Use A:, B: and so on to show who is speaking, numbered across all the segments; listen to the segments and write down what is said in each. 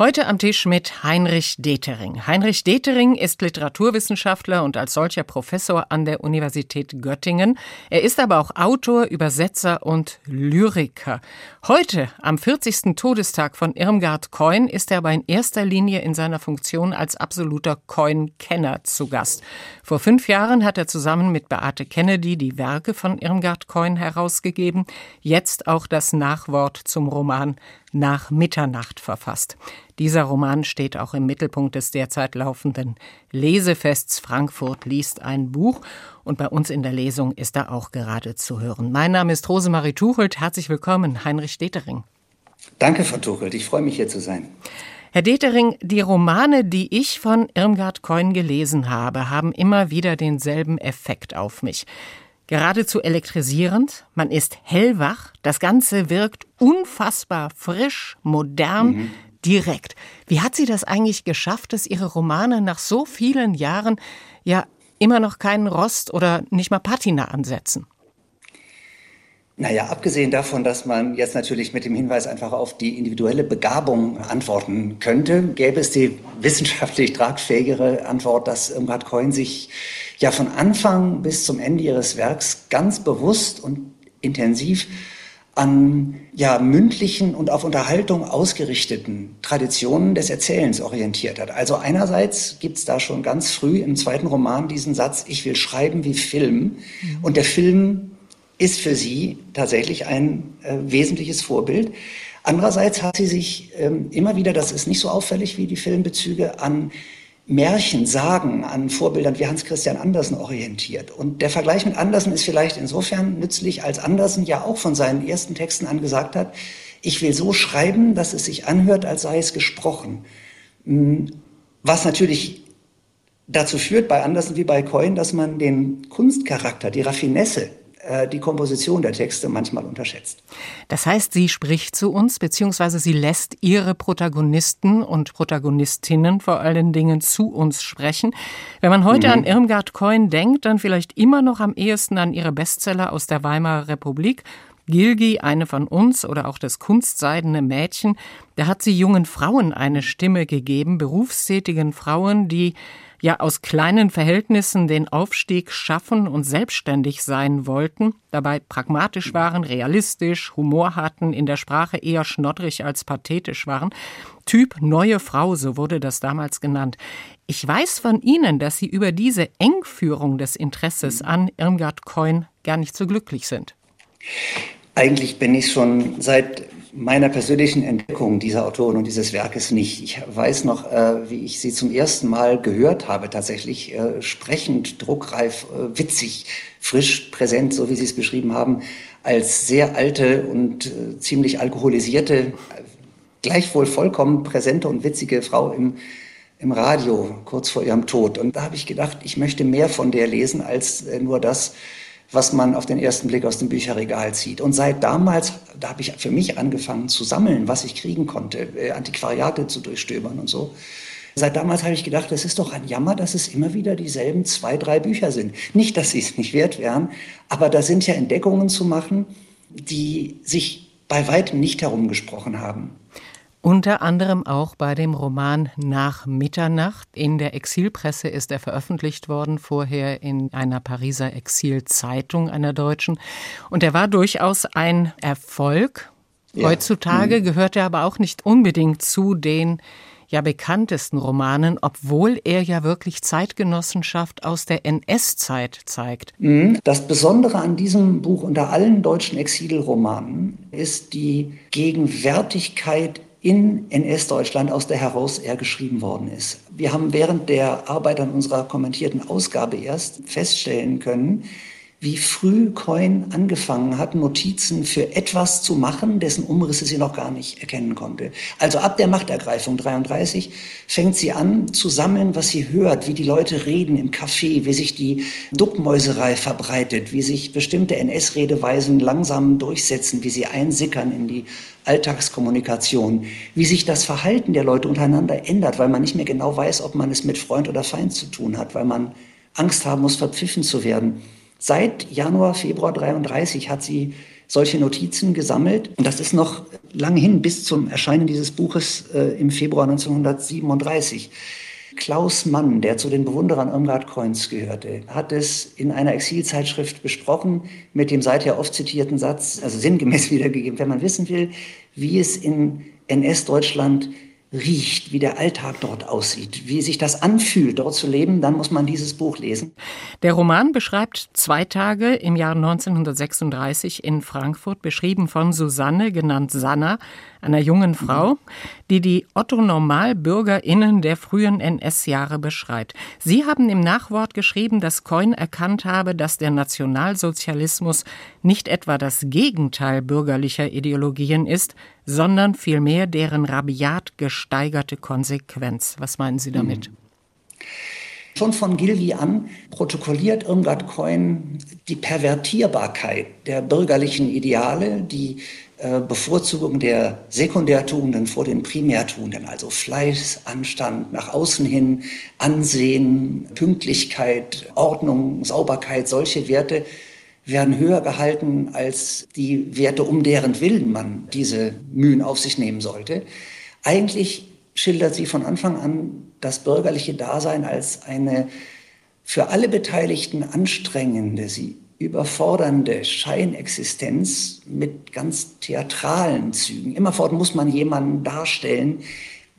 A: Heute am Tisch mit Heinrich Detering. Heinrich Detering ist Literaturwissenschaftler und als solcher Professor an der Universität Göttingen. Er ist aber auch Autor, Übersetzer und Lyriker. Heute, am 40. Todestag von Irmgard Coin, ist er aber in erster Linie in seiner Funktion als absoluter Coin-Kenner zu Gast. Vor fünf Jahren hat er zusammen mit Beate Kennedy die Werke von Irmgard Coin herausgegeben, jetzt auch das Nachwort zum Roman nach Mitternacht verfasst. Dieser Roman steht auch im Mittelpunkt des derzeit laufenden Lesefests Frankfurt liest ein Buch und bei uns in der Lesung ist er auch gerade zu hören. Mein Name ist Rosemarie Tuchelt. Herzlich willkommen, Heinrich Detering.
B: Danke, Frau Tuchelt. Ich freue mich, hier zu sein.
A: Herr Detering, die Romane, die ich von Irmgard Keun gelesen habe, haben immer wieder denselben Effekt auf mich geradezu elektrisierend. Man ist hellwach. Das Ganze wirkt unfassbar frisch, modern, mhm. direkt. Wie hat sie das eigentlich geschafft, dass ihre Romane nach so vielen Jahren ja immer noch keinen Rost oder nicht mal Patina ansetzen?
B: Naja, abgesehen davon, dass man jetzt natürlich mit dem Hinweis einfach auf die individuelle Begabung antworten könnte, gäbe es die wissenschaftlich tragfähigere Antwort, dass Irmgard Coin sich ja von Anfang bis zum Ende ihres Werks ganz bewusst und intensiv an ja, mündlichen und auf Unterhaltung ausgerichteten Traditionen des Erzählens orientiert hat. Also einerseits gibt es da schon ganz früh im zweiten Roman diesen Satz, ich will schreiben wie Film. Mhm. Und der Film ist für sie tatsächlich ein äh, wesentliches Vorbild. Andererseits hat sie sich ähm, immer wieder, das ist nicht so auffällig wie die Filmbezüge, an Märchen, Sagen, an Vorbildern wie Hans Christian Andersen orientiert. Und der Vergleich mit Andersen ist vielleicht insofern nützlich, als Andersen ja auch von seinen ersten Texten an gesagt hat, ich will so schreiben, dass es sich anhört, als sei es gesprochen. Hm, was natürlich dazu führt, bei Andersen wie bei Coyne, dass man den Kunstcharakter, die Raffinesse die Komposition der Texte manchmal unterschätzt.
A: Das heißt, sie spricht zu uns, beziehungsweise sie lässt ihre Protagonisten und Protagonistinnen vor allen Dingen zu uns sprechen. Wenn man heute mhm. an Irmgard Coin denkt, dann vielleicht immer noch am ehesten an ihre Bestseller aus der Weimarer Republik. Gilgi, eine von uns, oder auch das kunstseidene Mädchen, da hat sie jungen Frauen eine Stimme gegeben, berufstätigen Frauen, die ja aus kleinen Verhältnissen den Aufstieg schaffen und selbstständig sein wollten, dabei pragmatisch waren, realistisch, Humor hatten, in der Sprache eher schnoddrig als pathetisch waren. Typ neue Frau, so wurde das damals genannt. Ich weiß von Ihnen, dass Sie über diese Engführung des Interesses an Irmgard Coin gar nicht so glücklich sind.
B: Eigentlich bin ich schon seit meiner persönlichen Entdeckung dieser Autorin und dieses Werkes nicht. Ich weiß noch, äh, wie ich sie zum ersten Mal gehört habe, tatsächlich äh, sprechend, druckreif, äh, witzig, frisch, präsent, so wie Sie es beschrieben haben, als sehr alte und äh, ziemlich alkoholisierte, gleichwohl vollkommen präsente und witzige Frau im, im Radio, kurz vor ihrem Tod. Und da habe ich gedacht, ich möchte mehr von der lesen als äh, nur das, was man auf den ersten Blick aus dem Bücherregal zieht. Und seit damals, da habe ich für mich angefangen zu sammeln, was ich kriegen konnte, äh, Antiquariate zu durchstöbern und so. Seit damals habe ich gedacht, es ist doch ein Jammer, dass es immer wieder dieselben zwei, drei Bücher sind. Nicht, dass sie es nicht wert wären, aber da sind ja Entdeckungen zu machen, die sich bei weitem nicht herumgesprochen haben.
A: Unter anderem auch bei dem Roman Nach Mitternacht. In der Exilpresse ist er veröffentlicht worden, vorher in einer Pariser Exilzeitung einer deutschen. Und er war durchaus ein Erfolg. Ja. Heutzutage mhm. gehört er aber auch nicht unbedingt zu den ja bekanntesten Romanen, obwohl er ja wirklich Zeitgenossenschaft aus der NS-Zeit zeigt.
B: Mhm. Das Besondere an diesem Buch unter allen deutschen Exilromanen ist die Gegenwärtigkeit in NS-Deutschland, aus der heraus er geschrieben worden ist. Wir haben während der Arbeit an unserer kommentierten Ausgabe erst feststellen können, wie früh Coin angefangen hat, Notizen für etwas zu machen, dessen Umrisse sie noch gar nicht erkennen konnte. Also ab der Machtergreifung 33 fängt sie an zu sammeln, was sie hört, wie die Leute reden im Café, wie sich die Duckmäuserei verbreitet, wie sich bestimmte NS-Redeweisen langsam durchsetzen, wie sie einsickern in die Alltagskommunikation, wie sich das Verhalten der Leute untereinander ändert, weil man nicht mehr genau weiß, ob man es mit Freund oder Feind zu tun hat, weil man Angst haben muss, verpfiffen zu werden. Seit Januar, Februar 33 hat sie solche Notizen gesammelt. Und das ist noch lang hin bis zum Erscheinen dieses Buches äh, im Februar 1937. Klaus Mann, der zu den Bewunderern Irmgard Coins gehörte, hat es in einer Exilzeitschrift besprochen mit dem seither oft zitierten Satz, also sinngemäß wiedergegeben, wenn man wissen will, wie es in NS-Deutschland riecht, wie der Alltag dort aussieht, wie sich das anfühlt, dort zu leben, dann muss man dieses Buch lesen.
A: Der Roman beschreibt zwei Tage im Jahr 1936 in Frankfurt, beschrieben von Susanne, genannt Sanna, einer jungen Frau, die die Otto-Normalbürgerinnen der frühen NS-Jahre beschreibt. Sie haben im Nachwort geschrieben, dass Coyne erkannt habe, dass der Nationalsozialismus nicht etwa das Gegenteil bürgerlicher Ideologien ist, sondern vielmehr deren rabiat gesteigerte Konsequenz. Was meinen Sie damit?
B: Schon von Gilgi an protokolliert Irmgard Coyne die Pervertierbarkeit der bürgerlichen Ideale, die äh, Bevorzugung der Sekundärtugenden vor den Primärtugenden, also Fleiß, Anstand, nach außen hin, Ansehen, Pünktlichkeit, Ordnung, Sauberkeit, solche Werte werden höher gehalten als die Werte, um deren Willen man diese Mühen auf sich nehmen sollte. Eigentlich schildert sie von Anfang an das bürgerliche Dasein als eine für alle Beteiligten anstrengende, sie überfordernde Scheinexistenz mit ganz theatralen Zügen. Immerfort muss man jemanden darstellen,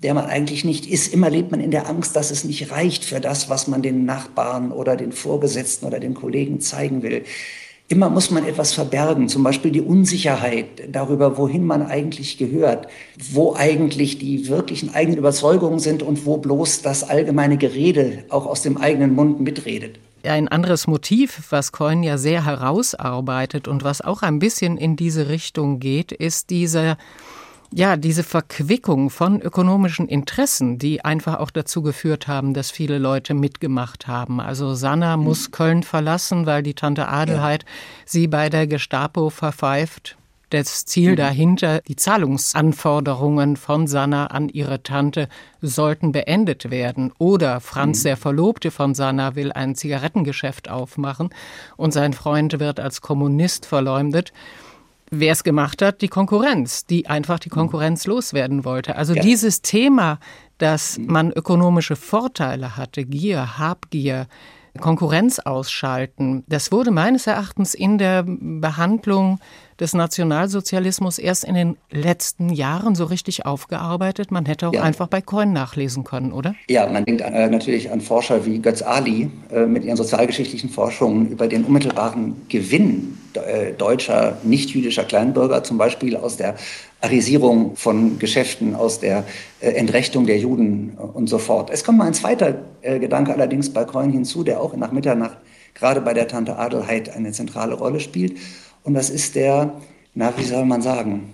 B: der man eigentlich nicht ist. Immer lebt man in der Angst, dass es nicht reicht für das, was man den Nachbarn oder den Vorgesetzten oder den Kollegen zeigen will. Immer muss man etwas verbergen, zum Beispiel die Unsicherheit darüber, wohin man eigentlich gehört, wo eigentlich die wirklichen eigenen Überzeugungen sind und wo bloß das allgemeine Gerede auch aus dem eigenen Mund mitredet.
A: Ein anderes Motiv, was Coyne ja sehr herausarbeitet und was auch ein bisschen in diese Richtung geht, ist diese, ja, diese Verquickung von ökonomischen Interessen, die einfach auch dazu geführt haben, dass viele Leute mitgemacht haben. Also Sanna mhm. muss Köln verlassen, weil die Tante Adelheid ja. sie bei der Gestapo verpfeift das Ziel mhm. dahinter, die Zahlungsanforderungen von Sanna an ihre Tante sollten beendet werden. Oder Franz, mhm. der Verlobte von Sanna, will ein Zigarettengeschäft aufmachen und sein Freund wird als Kommunist verleumdet. Wer es gemacht hat, die Konkurrenz, die einfach die. Konkurrenz loswerden wollte. Also ja. dieses Thema, dass man ökonomische Vorteile hatte, Gier, Habgier, Konkurrenz ausschalten. Das wurde meines Erachtens in der Behandlung des Nationalsozialismus erst in den letzten Jahren so richtig aufgearbeitet. Man hätte auch ja. einfach bei Coin nachlesen können, oder?
B: Ja, man denkt äh, natürlich an Forscher wie Götz Ali äh, mit ihren sozialgeschichtlichen Forschungen über den unmittelbaren Gewinn äh, deutscher, nicht-jüdischer Kleinbürger, zum Beispiel aus der Arisierung von Geschäften, aus der äh, Entrechtung der Juden und so fort. Es kommt mal ein zweiter äh, Gedanke allerdings bei Coin hinzu, der auch nach Mitternacht gerade bei der Tante Adelheid eine zentrale Rolle spielt. Und das ist der, na, wie soll man sagen,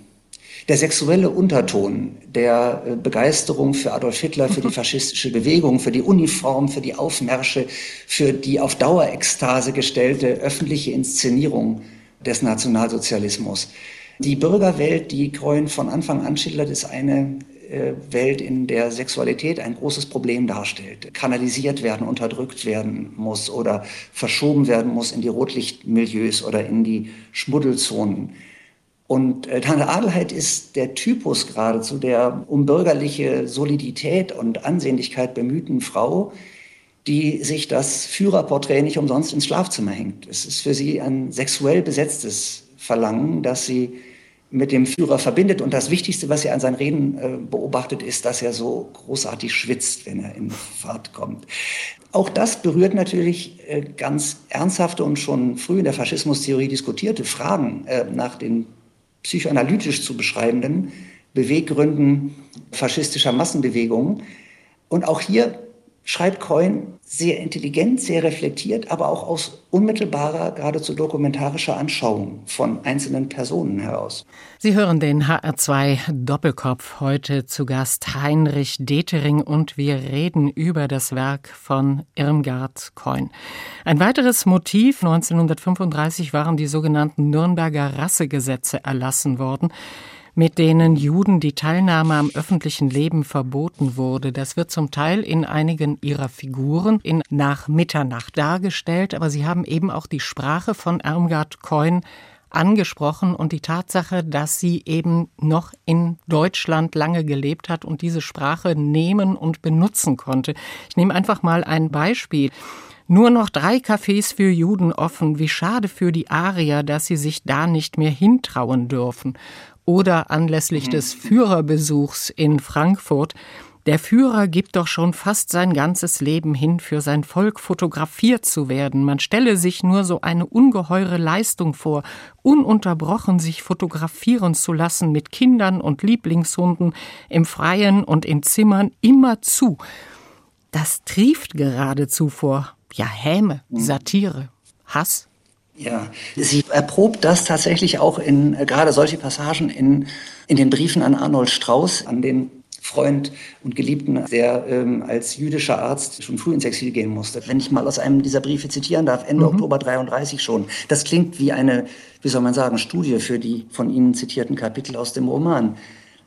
B: der sexuelle Unterton der äh, Begeisterung für Adolf Hitler, für die faschistische Bewegung, für die Uniform, für die Aufmärsche, für die auf Dauerekstase gestellte öffentliche Inszenierung des Nationalsozialismus. Die Bürgerwelt, die Kreuen von Anfang an schildert, ist eine Welt, in der Sexualität ein großes Problem darstellt, kanalisiert werden, unterdrückt werden muss oder verschoben werden muss in die Rotlichtmilieus oder in die Schmuddelzonen. Und äh, Tante Adelheid ist der Typus geradezu der um bürgerliche Solidität und Ansehnlichkeit bemühten Frau, die sich das Führerporträt nicht umsonst ins Schlafzimmer hängt. Es ist für sie ein sexuell besetztes Verlangen, dass sie mit dem Führer verbindet. Und das Wichtigste, was er an seinen Reden äh, beobachtet, ist, dass er so großartig schwitzt, wenn er in Fahrt kommt. Auch das berührt natürlich äh, ganz ernsthafte und schon früh in der Faschismustheorie diskutierte Fragen äh, nach den psychoanalytisch zu beschreibenden Beweggründen faschistischer Massenbewegungen. Und auch hier schreibt Coyne sehr intelligent, sehr reflektiert, aber auch aus unmittelbarer, geradezu dokumentarischer Anschauung von einzelnen Personen heraus.
A: Sie hören den HR2 Doppelkopf heute zu Gast Heinrich Detering und wir reden über das Werk von Irmgard Coyne. Ein weiteres Motiv 1935 waren die sogenannten Nürnberger Rassegesetze erlassen worden mit denen Juden die Teilnahme am öffentlichen Leben verboten wurde. Das wird zum Teil in einigen ihrer Figuren in Nach Mitternacht dargestellt, aber sie haben eben auch die Sprache von Irmgard Coyne angesprochen und die Tatsache, dass sie eben noch in Deutschland lange gelebt hat und diese Sprache nehmen und benutzen konnte. Ich nehme einfach mal ein Beispiel. Nur noch drei Cafés für Juden offen. Wie schade für die Arier, dass sie sich da nicht mehr hintrauen dürfen. Oder anlässlich des Führerbesuchs in Frankfurt der Führer gibt doch schon fast sein ganzes Leben hin, für sein Volk fotografiert zu werden. Man stelle sich nur so eine ungeheure Leistung vor, ununterbrochen sich fotografieren zu lassen mit Kindern und Lieblingshunden im Freien und in Zimmern immer zu. Das trieft geradezu vor, ja, Häme, mhm. Satire, Hass.
B: Ja, sie erprobt das tatsächlich auch in äh, gerade solche Passagen in, in den Briefen an Arnold Strauß, an den Freund und Geliebten, der ähm, als jüdischer Arzt schon früh ins Exil gehen musste. Wenn ich mal aus einem dieser Briefe zitieren darf, Ende mhm. Oktober 33 schon. Das klingt wie eine, wie soll man sagen, Studie für die von Ihnen zitierten Kapitel aus dem Roman.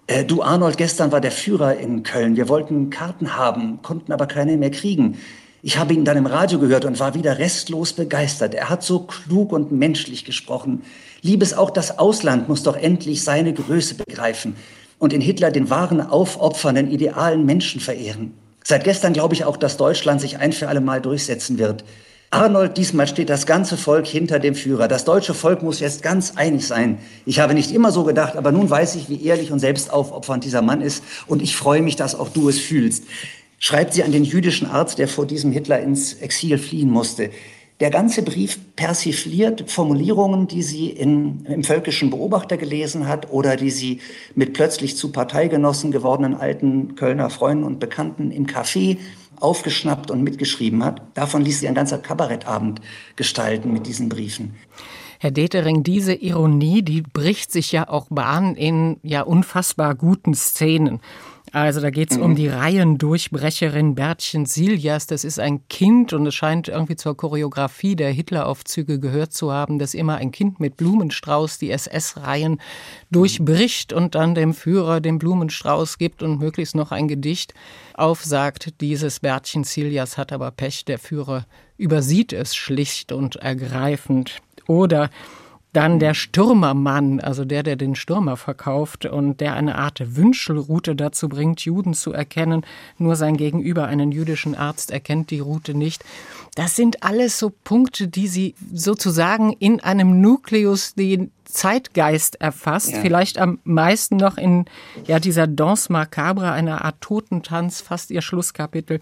B: Äh, du Arnold, gestern war der Führer in Köln. Wir wollten Karten haben, konnten aber keine mehr kriegen. Ich habe ihn dann im Radio gehört und war wieder restlos begeistert. Er hat so klug und menschlich gesprochen. Liebes auch das Ausland muss doch endlich seine Größe begreifen und in Hitler den wahren aufopfernden, idealen Menschen verehren. Seit gestern glaube ich auch, dass Deutschland sich ein für alle Mal durchsetzen wird. Arnold, diesmal steht das ganze Volk hinter dem Führer. Das deutsche Volk muss jetzt ganz einig sein. Ich habe nicht immer so gedacht, aber nun weiß ich, wie ehrlich und selbstaufopfernd dieser Mann ist. Und ich freue mich, dass auch du es fühlst. Schreibt sie an den jüdischen Arzt, der vor diesem Hitler ins Exil fliehen musste. Der ganze Brief persifliert Formulierungen, die sie in, im Völkischen Beobachter gelesen hat oder die sie mit plötzlich zu Parteigenossen gewordenen alten Kölner Freunden und Bekannten im Café aufgeschnappt und mitgeschrieben hat. Davon ließ sie ein ganzer Kabarettabend gestalten mit diesen Briefen.
A: Herr Detering, diese Ironie, die bricht sich ja auch Bahn in ja unfassbar guten Szenen. Also da geht es mhm. um die Reihendurchbrecherin Bertchen Siljas. Das ist ein Kind und es scheint irgendwie zur Choreografie der Hitleraufzüge gehört zu haben, dass immer ein Kind mit Blumenstrauß die SS-Reihen durchbricht und dann dem Führer den Blumenstrauß gibt und möglichst noch ein Gedicht aufsagt. Dieses Bertchen Siljas hat aber Pech. Der Führer übersieht es schlicht und ergreifend. Oder dann der Stürmermann, also der, der den Stürmer verkauft und der eine Art Wünschelroute dazu bringt, Juden zu erkennen. Nur sein Gegenüber, einen jüdischen Arzt, erkennt die Route nicht. Das sind alles so Punkte, die sie sozusagen in einem Nukleus den Zeitgeist erfasst. Ja. Vielleicht am meisten noch in ja, dieser Danse Macabre, einer Art Totentanz, fast ihr Schlusskapitel.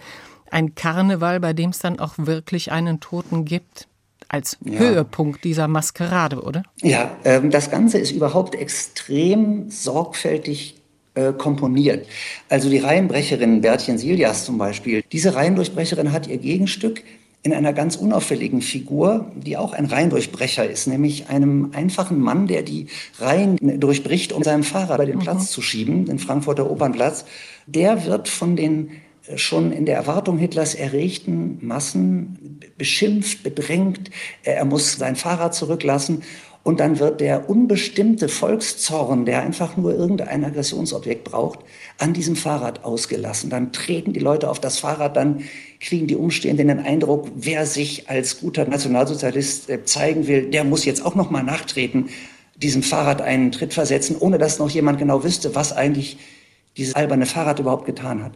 A: Ein Karneval, bei dem es dann auch wirklich einen Toten gibt als ja. Höhepunkt dieser Maskerade, oder?
B: Ja, ähm, das Ganze ist überhaupt extrem sorgfältig äh, komponiert. Also die Reihenbrecherin Bertchen Siljas zum Beispiel. Diese Reihendurchbrecherin hat ihr Gegenstück in einer ganz unauffälligen Figur, die auch ein Reihendurchbrecher ist, nämlich einem einfachen Mann, der die Reihen durchbricht, um seinem Fahrrad bei den mhm. Platz zu schieben, den Frankfurter Opernplatz. Der wird von den schon in der Erwartung Hitlers erregten Massen beschimpft, bedrängt. Er muss sein Fahrrad zurücklassen. Und dann wird der unbestimmte Volkszorn, der einfach nur irgendein Aggressionsobjekt braucht, an diesem Fahrrad ausgelassen. Dann treten die Leute auf das Fahrrad, dann kriegen die Umstehenden den Eindruck, wer sich als guter Nationalsozialist äh, zeigen will, der muss jetzt auch noch mal nachtreten, diesem Fahrrad einen Tritt versetzen, ohne dass noch jemand genau wüsste, was eigentlich dieses alberne Fahrrad überhaupt getan hat.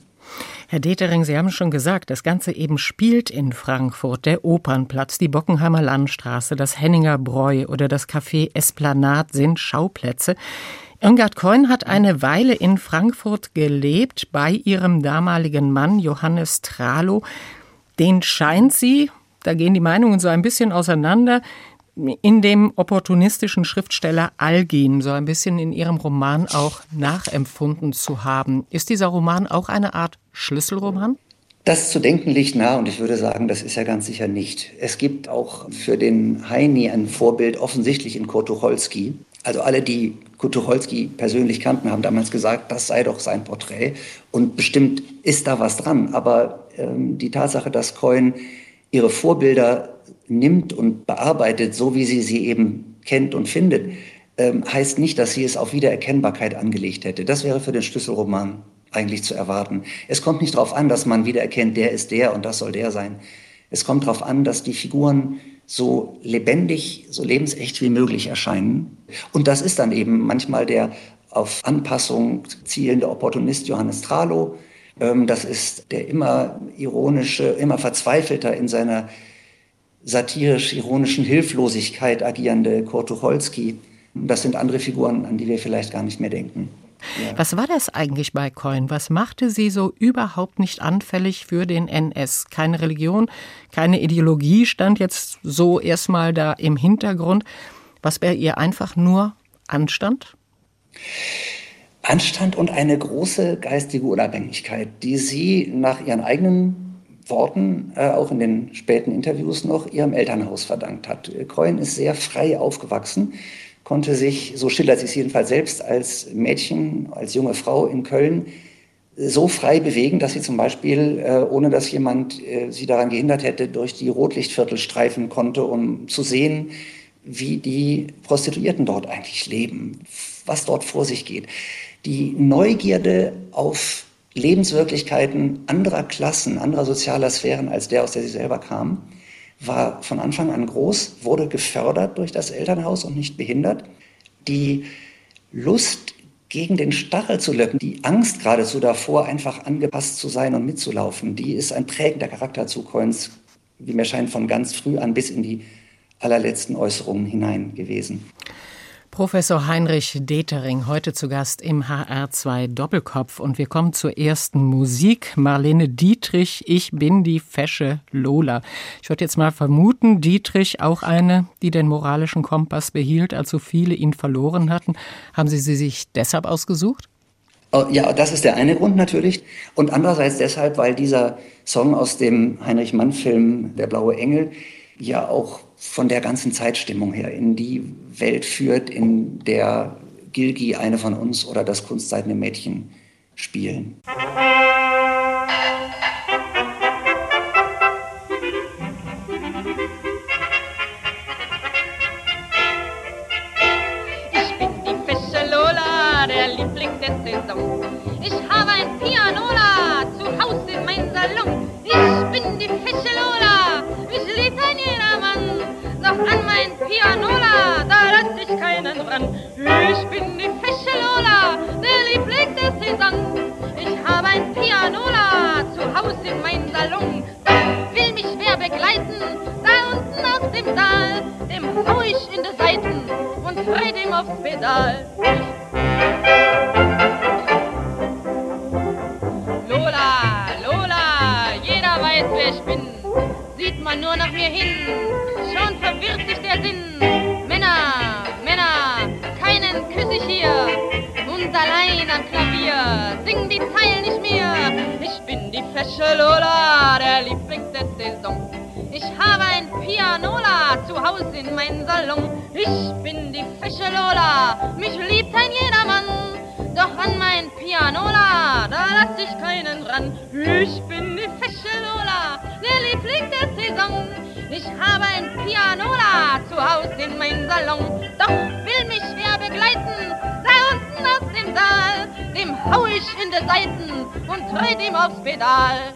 A: Herr Detering, Sie haben schon gesagt, das Ganze eben spielt in Frankfurt. Der Opernplatz, die Bockenheimer Landstraße, das Henninger Bräu oder das Café Esplanat sind Schauplätze. Irmgard Keun hat eine Weile in Frankfurt gelebt bei ihrem damaligen Mann Johannes Tralo. Den scheint sie, da gehen die Meinungen so ein bisschen auseinander, in dem opportunistischen Schriftsteller Algin so ein bisschen in ihrem Roman auch nachempfunden zu haben. Ist dieser Roman auch eine Art Schlüsselroman?
B: Das zu denken liegt nah und ich würde sagen, das ist ja ganz sicher nicht. Es gibt auch für den Heini ein Vorbild offensichtlich in Kurt Tucholsky. Also alle, die Kurt Tucholsky persönlich kannten, haben damals gesagt, das sei doch sein Porträt. Und bestimmt ist da was dran. Aber ähm, die Tatsache, dass Coyne ihre Vorbilder nimmt und bearbeitet, so wie sie sie eben kennt und findet, ähm, heißt nicht, dass sie es auf Wiedererkennbarkeit angelegt hätte. Das wäre für den Schlüsselroman eigentlich zu erwarten. Es kommt nicht darauf an, dass man wiedererkennt, der ist der und das soll der sein. Es kommt darauf an, dass die Figuren so lebendig, so lebensecht wie möglich erscheinen. Und das ist dann eben manchmal der auf Anpassung zielende Opportunist Johannes Tralo. Ähm, das ist der immer ironische, immer verzweifelter in seiner satirisch-ironischen Hilflosigkeit agierende Kurt Tucholsky. Das sind andere Figuren, an die wir vielleicht gar nicht mehr denken.
A: Ja. Was war das eigentlich bei Coin? Was machte sie so überhaupt nicht anfällig für den NS? Keine Religion, keine Ideologie stand jetzt so erstmal da im Hintergrund. Was bei ihr einfach nur Anstand?
B: Anstand und eine große geistige Unabhängigkeit, die sie nach ihren eigenen Worten, äh, auch in den späten Interviews noch, ihrem Elternhaus verdankt hat. Coin ist sehr frei aufgewachsen konnte sich, so schildert sie es jedenfalls selbst, als Mädchen, als junge Frau in Köln so frei bewegen, dass sie zum Beispiel, äh, ohne dass jemand äh, sie daran gehindert hätte, durch die Rotlichtviertel streifen konnte, um zu sehen, wie die Prostituierten dort eigentlich leben, was dort vor sich geht. Die Neugierde auf Lebenswirklichkeiten anderer Klassen, anderer sozialer Sphären als der, aus der sie selber kam, war von Anfang an groß, wurde gefördert durch das Elternhaus und nicht behindert. Die Lust gegen den Stachel zu löppen, die Angst geradezu davor, einfach angepasst zu sein und mitzulaufen, die ist ein prägender Charakter zu Coins, wie mir scheint, von ganz früh an bis in die allerletzten Äußerungen hinein gewesen.
A: Professor Heinrich Detering, heute zu Gast im HR2 Doppelkopf. Und wir kommen zur ersten Musik. Marlene Dietrich, ich bin die fesche Lola. Ich würde jetzt mal vermuten, Dietrich auch eine, die den moralischen Kompass behielt, als so viele ihn verloren hatten. Haben Sie sie sich deshalb ausgesucht?
B: Oh, ja, das ist der eine Grund natürlich. Und andererseits deshalb, weil dieser Song aus dem Heinrich Mann-Film Der blaue Engel ja auch von der ganzen Zeitstimmung her in die Welt führt, in der Gilgi, eine von uns oder das kunstseidene Mädchen spielen.
C: An mein Pianola, da lass ich keinen ran. Ich bin die fesche Lola, der Liebling der Saison. Ich habe ein Pianola zu Hause in meinem Salon. Doch will mich wer begleiten, da unten aus dem Saal, dem hau ich in die Seiten und red ihm aufs Pedal. Lola, Lola, jeder weiß, wer ich bin. Sieht man nur nach mir hin, sich der Sinn. Männer, Männer, keinen küsse ich hier. Und allein am Klavier sing die Zeilen nicht mehr. Ich bin die fesche Lola, der Liebling der Saison. Ich habe ein Pianola zu Hause in meinem Salon. Ich bin die fesche Lola, mich liebt ein jedermann. Doch an mein Pianola, da lass ich keinen ran. Ich bin die fesche Lola, der Liebling der Saison. Ich habe ein Pianola zu Hause in meinem Salon. Doch will mich wer begleiten, da unten aus dem Saal, dem hau ich in die Seiten und tritt ihm aufs Pedal.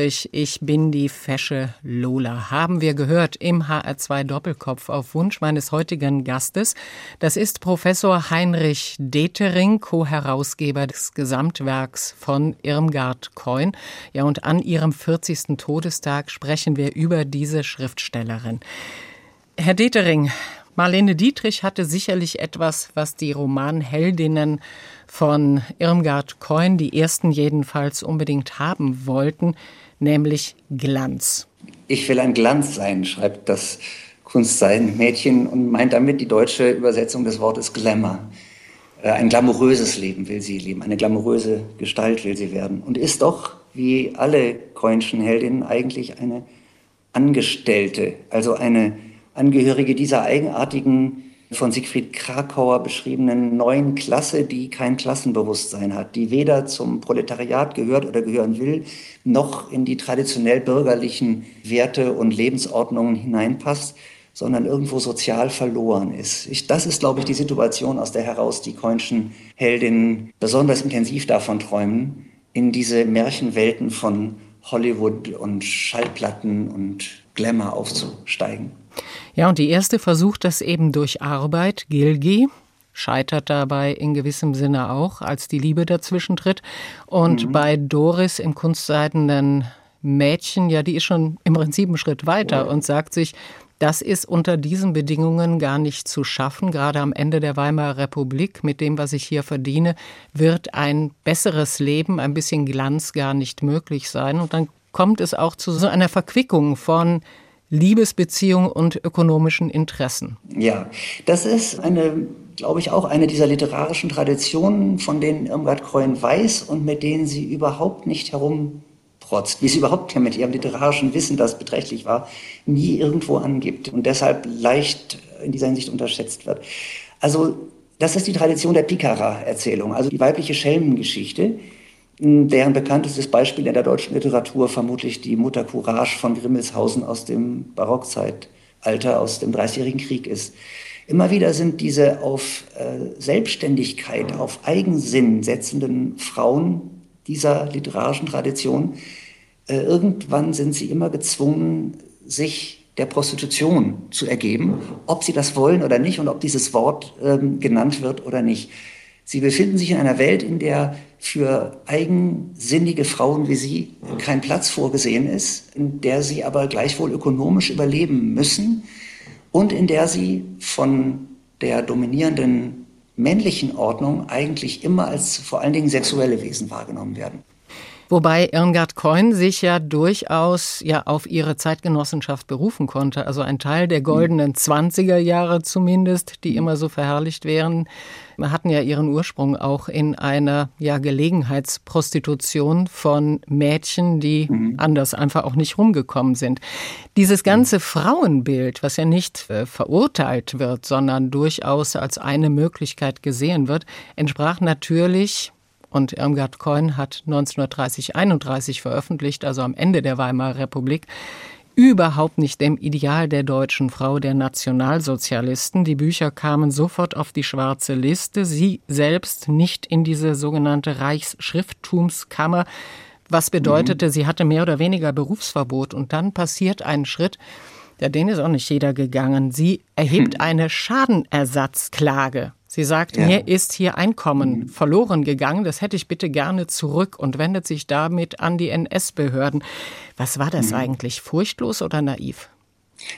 A: Dietrich, ich bin die fesche Lola. Haben wir gehört im HR2 Doppelkopf auf Wunsch meines heutigen Gastes. Das ist Professor Heinrich Detering, Co-Herausgeber des Gesamtwerks von Irmgard Keun. Ja, und an ihrem 40. Todestag sprechen wir über diese Schriftstellerin. Herr Detering, Marlene Dietrich hatte sicherlich etwas, was die Romanheldinnen von Irmgard Coin, die ersten jedenfalls unbedingt haben wollten, nämlich Glanz.
B: Ich will ein Glanz sein, schreibt das Kunstsein-Mädchen und meint damit die deutsche Übersetzung des Wortes Glamour. Äh, ein glamouröses Leben will sie leben, eine glamouröse Gestalt will sie werden und ist doch, wie alle Coinschen Heldinnen, eigentlich eine Angestellte, also eine Angehörige dieser eigenartigen von Siegfried Krakauer beschriebenen neuen Klasse, die kein Klassenbewusstsein hat, die weder zum Proletariat gehört oder gehören will, noch in die traditionell bürgerlichen Werte und Lebensordnungen hineinpasst, sondern irgendwo sozial verloren ist. Ich, das ist, glaube ich, die Situation, aus der heraus die Coinschen Heldinnen besonders intensiv davon träumen, in diese Märchenwelten von Hollywood und Schallplatten und Glamour aufzusteigen.
A: Ja, und die erste versucht das eben durch Arbeit, Gilgi, scheitert dabei in gewissem Sinne auch, als die Liebe dazwischen tritt. Und mhm. bei Doris im kunstseidenen Mädchen, ja, die ist schon im Prinzip einen Schritt weiter und sagt sich, das ist unter diesen Bedingungen gar nicht zu schaffen. Gerade am Ende der Weimarer Republik, mit dem, was ich hier verdiene, wird ein besseres Leben, ein bisschen Glanz gar nicht möglich sein. Und dann kommt es auch zu so einer Verquickung von Liebesbeziehung und ökonomischen Interessen.
B: Ja, das ist eine, glaube ich, auch eine dieser literarischen Traditionen, von denen Irmgard Kreuen weiß und mit denen sie überhaupt nicht herumprotzt, wie sie überhaupt mit ihrem literarischen Wissen, das beträchtlich war, nie irgendwo angibt und deshalb leicht in dieser Hinsicht unterschätzt wird. Also das ist die Tradition der Picara-Erzählung, also die weibliche Schelmengeschichte, deren bekanntestes Beispiel in der deutschen Literatur vermutlich die Mutter Courage von Grimmelshausen aus dem Barockzeitalter, aus dem Dreißigjährigen Krieg ist. Immer wieder sind diese auf äh, Selbstständigkeit, auf Eigensinn setzenden Frauen dieser literarischen Tradition, äh, irgendwann sind sie immer gezwungen, sich der Prostitution zu ergeben, ob sie das wollen oder nicht und ob dieses Wort ähm, genannt wird oder nicht. Sie befinden sich in einer Welt, in der für eigensinnige Frauen wie Sie kein Platz vorgesehen ist, in der sie aber gleichwohl ökonomisch überleben müssen und in der sie von der dominierenden männlichen Ordnung eigentlich immer als vor allen Dingen sexuelle Wesen wahrgenommen werden.
A: Wobei Irmgard Coin sich ja durchaus ja auf ihre Zeitgenossenschaft berufen konnte. Also ein Teil der goldenen 20er Jahre zumindest, die immer so verherrlicht wären, hatten ja ihren Ursprung auch in einer ja Gelegenheitsprostitution von Mädchen, die mhm. anders einfach auch nicht rumgekommen sind. Dieses ganze Frauenbild, was ja nicht äh, verurteilt wird, sondern durchaus als eine Möglichkeit gesehen wird, entsprach natürlich und Irmgard Keun hat 1930-31 veröffentlicht, also am Ende der Weimarer Republik, überhaupt nicht dem Ideal der deutschen Frau der Nationalsozialisten. Die Bücher kamen sofort auf die schwarze Liste, sie selbst nicht in diese sogenannte Reichsschrifttumskammer, was bedeutete, mhm. sie hatte mehr oder weniger Berufsverbot. Und dann passiert ein Schritt, ja, den ist auch nicht jeder gegangen. Sie erhebt eine Schadenersatzklage Sie sagt, ja. mir ist hier Einkommen mhm. verloren gegangen, das hätte ich bitte gerne zurück und wendet sich damit an die NS-Behörden. Was war das mhm. eigentlich, furchtlos oder naiv?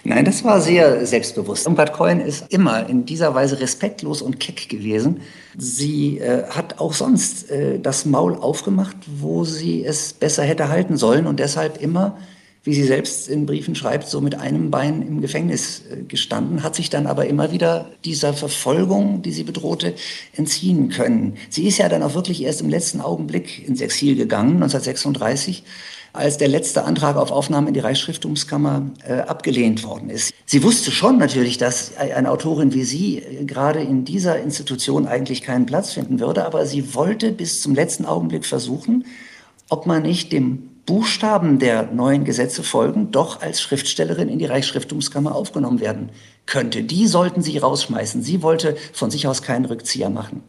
B: Nein, das war sehr selbstbewusst. Irmgard Cohen ist immer in dieser Weise respektlos und keck gewesen. Sie äh, hat auch sonst äh, das Maul aufgemacht, wo sie es besser hätte halten sollen und deshalb immer wie sie selbst in Briefen schreibt, so mit einem Bein im Gefängnis äh, gestanden, hat sich dann aber immer wieder dieser Verfolgung, die sie bedrohte, entziehen können. Sie ist ja dann auch wirklich erst im letzten Augenblick ins Exil gegangen, 1936 als der letzte Antrag auf Aufnahme in die Reichsschriftungskammer äh, abgelehnt worden ist. Sie wusste schon natürlich, dass eine Autorin wie sie äh, gerade in dieser Institution eigentlich keinen Platz finden würde, aber sie wollte bis zum letzten Augenblick versuchen, ob man nicht dem Buchstaben der neuen Gesetze folgen, doch als Schriftstellerin in die Reichsschriftungskammer aufgenommen werden könnte. Die sollten sie rausschmeißen. Sie wollte von sich aus keinen Rückzieher machen.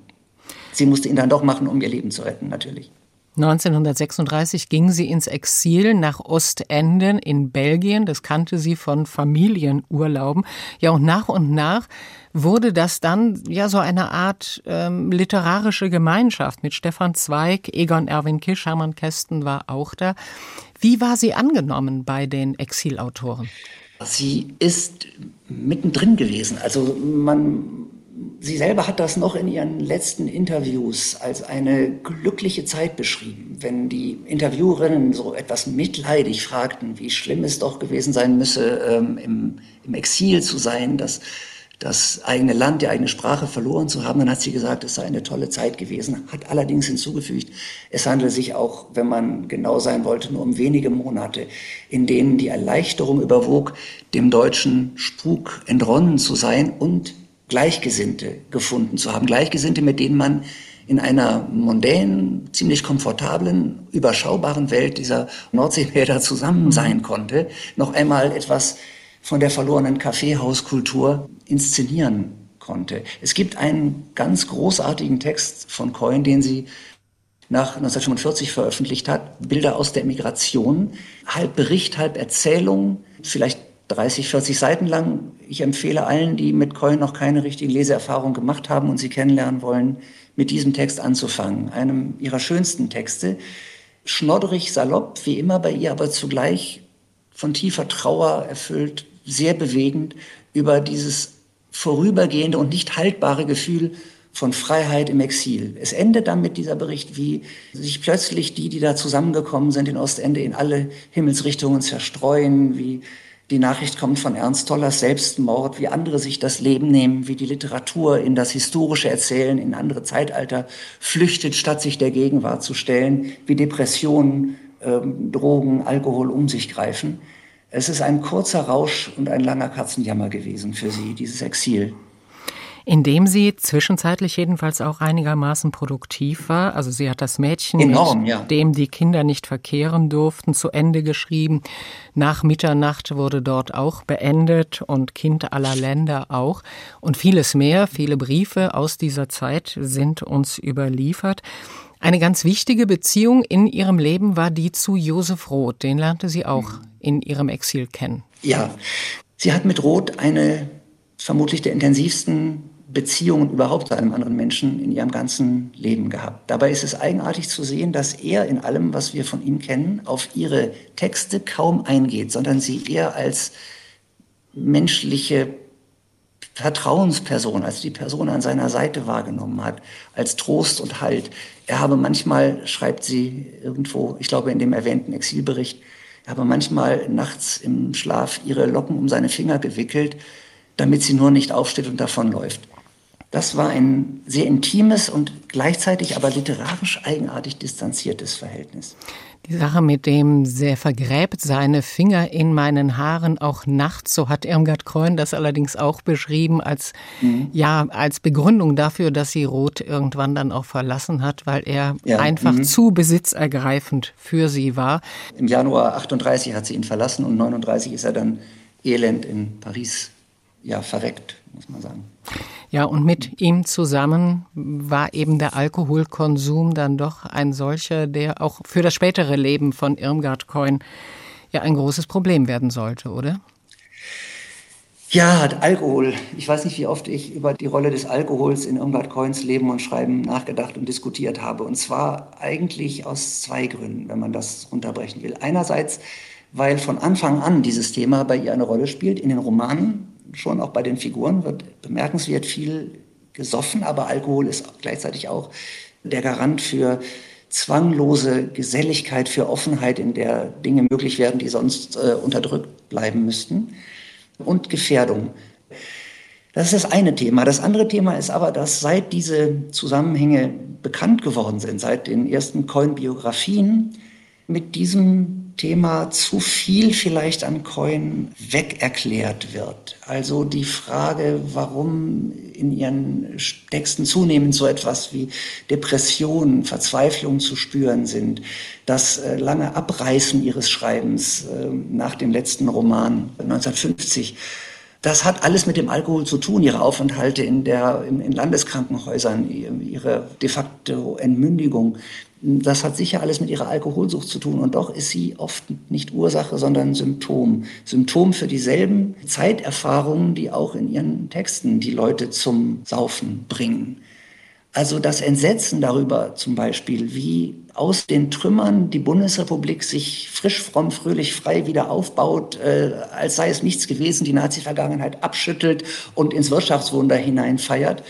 B: Sie musste ihn dann doch machen, um ihr Leben zu retten, natürlich.
A: 1936 ging sie ins Exil nach Ostenden in Belgien. Das kannte sie von Familienurlauben. Ja, und nach und nach wurde das dann ja so eine Art ähm, literarische Gemeinschaft mit Stefan Zweig, Egon Erwin Kisch, Hermann Kästen war auch da. Wie war sie angenommen bei den Exilautoren?
B: Sie ist mittendrin gewesen. Also man Sie selber hat das noch in ihren letzten Interviews als eine glückliche Zeit beschrieben, wenn die Interviewerinnen so etwas mitleidig fragten, wie schlimm es doch gewesen sein müsse, ähm, im, im, Exil zu sein, das, das eigene Land, die eigene Sprache verloren zu haben, dann hat sie gesagt, es sei eine tolle Zeit gewesen, hat allerdings hinzugefügt, es handele sich auch, wenn man genau sein wollte, nur um wenige Monate, in denen die Erleichterung überwog, dem deutschen Spuk entronnen zu sein und Gleichgesinnte gefunden zu haben. Gleichgesinnte, mit denen man in einer mondänen, ziemlich komfortablen, überschaubaren Welt dieser Nordseebäder zusammen sein konnte, noch einmal etwas von der verlorenen Kaffeehauskultur inszenieren konnte. Es gibt einen ganz großartigen Text von Coyne, den sie nach 1945 veröffentlicht hat, Bilder aus der Emigration, halb Bericht, halb Erzählung, vielleicht 30, 40 Seiten lang. Ich empfehle allen, die mit Coin noch keine richtige Leseerfahrung gemacht haben und sie kennenlernen wollen, mit diesem Text anzufangen. Einem ihrer schönsten Texte. Schnodderig, salopp, wie immer bei ihr, aber zugleich von tiefer Trauer erfüllt, sehr bewegend über dieses vorübergehende und nicht haltbare Gefühl von Freiheit im Exil. Es endet dann mit dieser Bericht, wie sich plötzlich die, die da zusammengekommen sind in Ostende, in alle Himmelsrichtungen zerstreuen, wie die Nachricht kommt von Ernst Tollers Selbstmord, wie andere sich das Leben nehmen, wie die Literatur in das historische Erzählen in andere Zeitalter flüchtet, statt sich der Gegenwart zu stellen, wie Depressionen, ähm, Drogen, Alkohol um sich greifen. Es ist ein kurzer Rausch und ein langer Katzenjammer gewesen für sie, dieses Exil
A: indem sie zwischenzeitlich jedenfalls auch einigermaßen produktiv war. Also sie hat das Mädchen,
B: Enorm,
A: mit
B: ja.
A: dem die Kinder nicht verkehren durften, zu Ende geschrieben. Nach Mitternacht wurde dort auch beendet und Kind aller Länder auch. Und vieles mehr, viele Briefe aus dieser Zeit sind uns überliefert. Eine ganz wichtige Beziehung in ihrem Leben war die zu Josef Roth. Den lernte sie auch in ihrem Exil kennen.
B: Ja, sie hat mit Roth eine vermutlich der intensivsten Beziehungen überhaupt zu einem anderen Menschen in ihrem ganzen Leben gehabt. Dabei ist es eigenartig zu sehen, dass er in allem, was wir von ihm kennen, auf ihre Texte kaum eingeht, sondern sie eher als menschliche Vertrauensperson, als die Person an seiner Seite wahrgenommen hat, als Trost und Halt. Er habe manchmal, schreibt sie irgendwo, ich glaube in dem erwähnten Exilbericht, er habe manchmal nachts im Schlaf ihre Locken um seine Finger gewickelt, damit sie nur nicht aufsteht und davonläuft. Das war ein sehr intimes und gleichzeitig aber literarisch eigenartig distanziertes Verhältnis.
A: Die Sache mit dem sehr vergräbt seine Finger in meinen Haaren auch nachts, so hat Irmgard Kreun das allerdings auch beschrieben als mhm. ja als Begründung dafür, dass sie Roth irgendwann dann auch verlassen hat, weil er ja, einfach mhm. zu besitzergreifend für sie war.
B: Im Januar 38 hat sie ihn verlassen und 39 ist er dann elend in Paris ja verreckt, muss man sagen.
A: Ja, und mit ihm zusammen war eben der Alkoholkonsum dann doch ein solcher, der auch für das spätere Leben von Irmgard Coin ja ein großes Problem werden sollte, oder?
B: Ja, Alkohol. Ich weiß nicht, wie oft ich über die Rolle des Alkohols in Irmgard Coins Leben und Schreiben nachgedacht und diskutiert habe. Und zwar eigentlich aus zwei Gründen, wenn man das runterbrechen will. Einerseits, weil von Anfang an dieses Thema bei ihr eine Rolle spielt. In den Romanen schon auch bei den Figuren wird bemerkenswert viel gesoffen, aber Alkohol ist gleichzeitig auch der Garant für zwanglose Geselligkeit, für Offenheit, in der Dinge möglich werden, die sonst äh, unterdrückt bleiben müssten. Und Gefährdung. Das ist das eine Thema. Das andere Thema ist aber, dass seit diese Zusammenhänge bekannt geworden sind, seit den ersten Coin-Biografien, mit diesem Thema zu viel vielleicht an Coin wegerklärt wird. Also die Frage, warum in ihren Texten zunehmend so etwas wie Depression, Verzweiflung zu spüren sind, das äh, lange Abreißen ihres Schreibens äh, nach dem letzten Roman 1950 Das hat alles mit dem Alkohol zu tun, ihre Aufenthalte in, der, in Landeskrankenhäusern, ihre de facto Entmündigung. Das hat sicher alles mit ihrer Alkoholsucht zu tun. Und doch ist sie oft nicht Ursache, sondern Symptom. Symptom für dieselben Zeiterfahrungen, die auch in ihren Texten die Leute zum Saufen bringen. Also das Entsetzen darüber zum Beispiel, wie aus den Trümmern die Bundesrepublik sich frisch, fromm, fröhlich, frei wieder aufbaut, äh, als sei es nichts gewesen, die Nazi-Vergangenheit abschüttelt und ins Wirtschaftswunder hineinfeiert.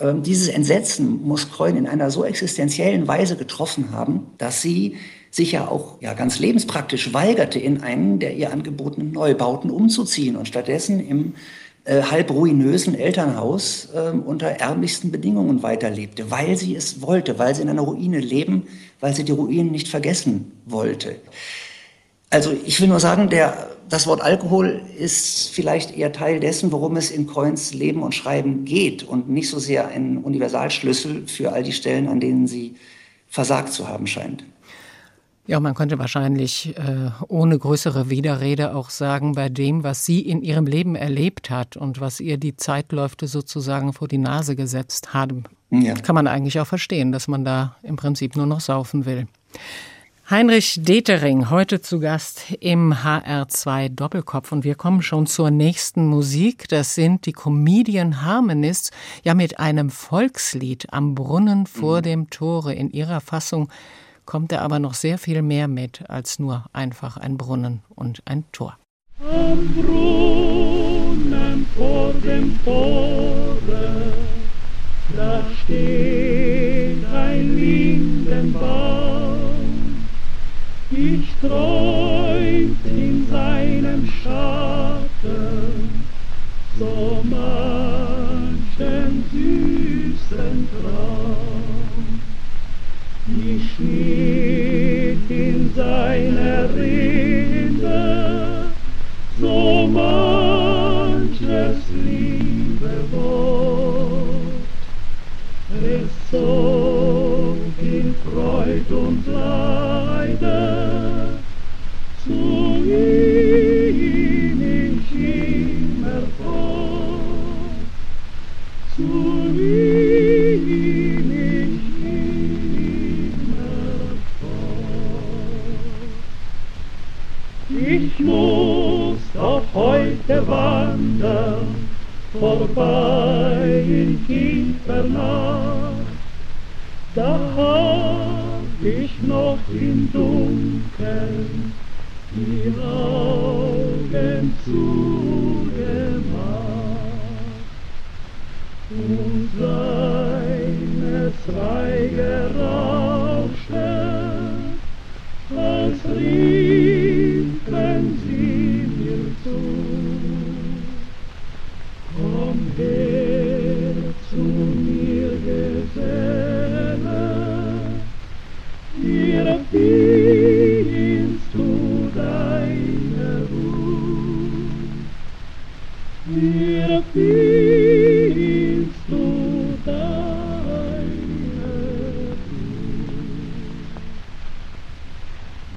B: Dieses Entsetzen muss Kreun in einer so existenziellen Weise getroffen haben, dass sie sich ja auch ja, ganz lebenspraktisch weigerte, in einen der ihr angebotenen Neubauten umzuziehen und stattdessen im äh, halb ruinösen Elternhaus äh, unter ärmlichsten Bedingungen weiterlebte, weil sie es wollte, weil sie in einer Ruine leben, weil sie die Ruinen nicht vergessen wollte. Also ich will nur sagen, der, das Wort Alkohol ist vielleicht eher Teil dessen, worum es in Coins Leben und Schreiben geht und nicht so sehr ein Universalschlüssel für all die Stellen, an denen sie versagt zu haben scheint.
A: Ja, man könnte wahrscheinlich äh, ohne größere Widerrede auch sagen, bei dem, was sie in ihrem Leben erlebt hat und was ihr die Zeitläufe sozusagen vor die Nase gesetzt haben, ja. kann man eigentlich auch verstehen, dass man da im Prinzip nur noch saufen will. Heinrich Detering, heute zu Gast im HR2 Doppelkopf. Und wir kommen schon zur nächsten Musik. Das sind die Comedian Harmonists, ja mit einem Volkslied am Brunnen vor mhm. dem Tore in ihrer Fassung kommt er aber noch sehr viel mehr mit als nur einfach ein Brunnen und ein Tor.
D: Am Brunnen vor dem Tore, da steht ein Lindenbaum. Ich träumt in seinem Schatten. So manchen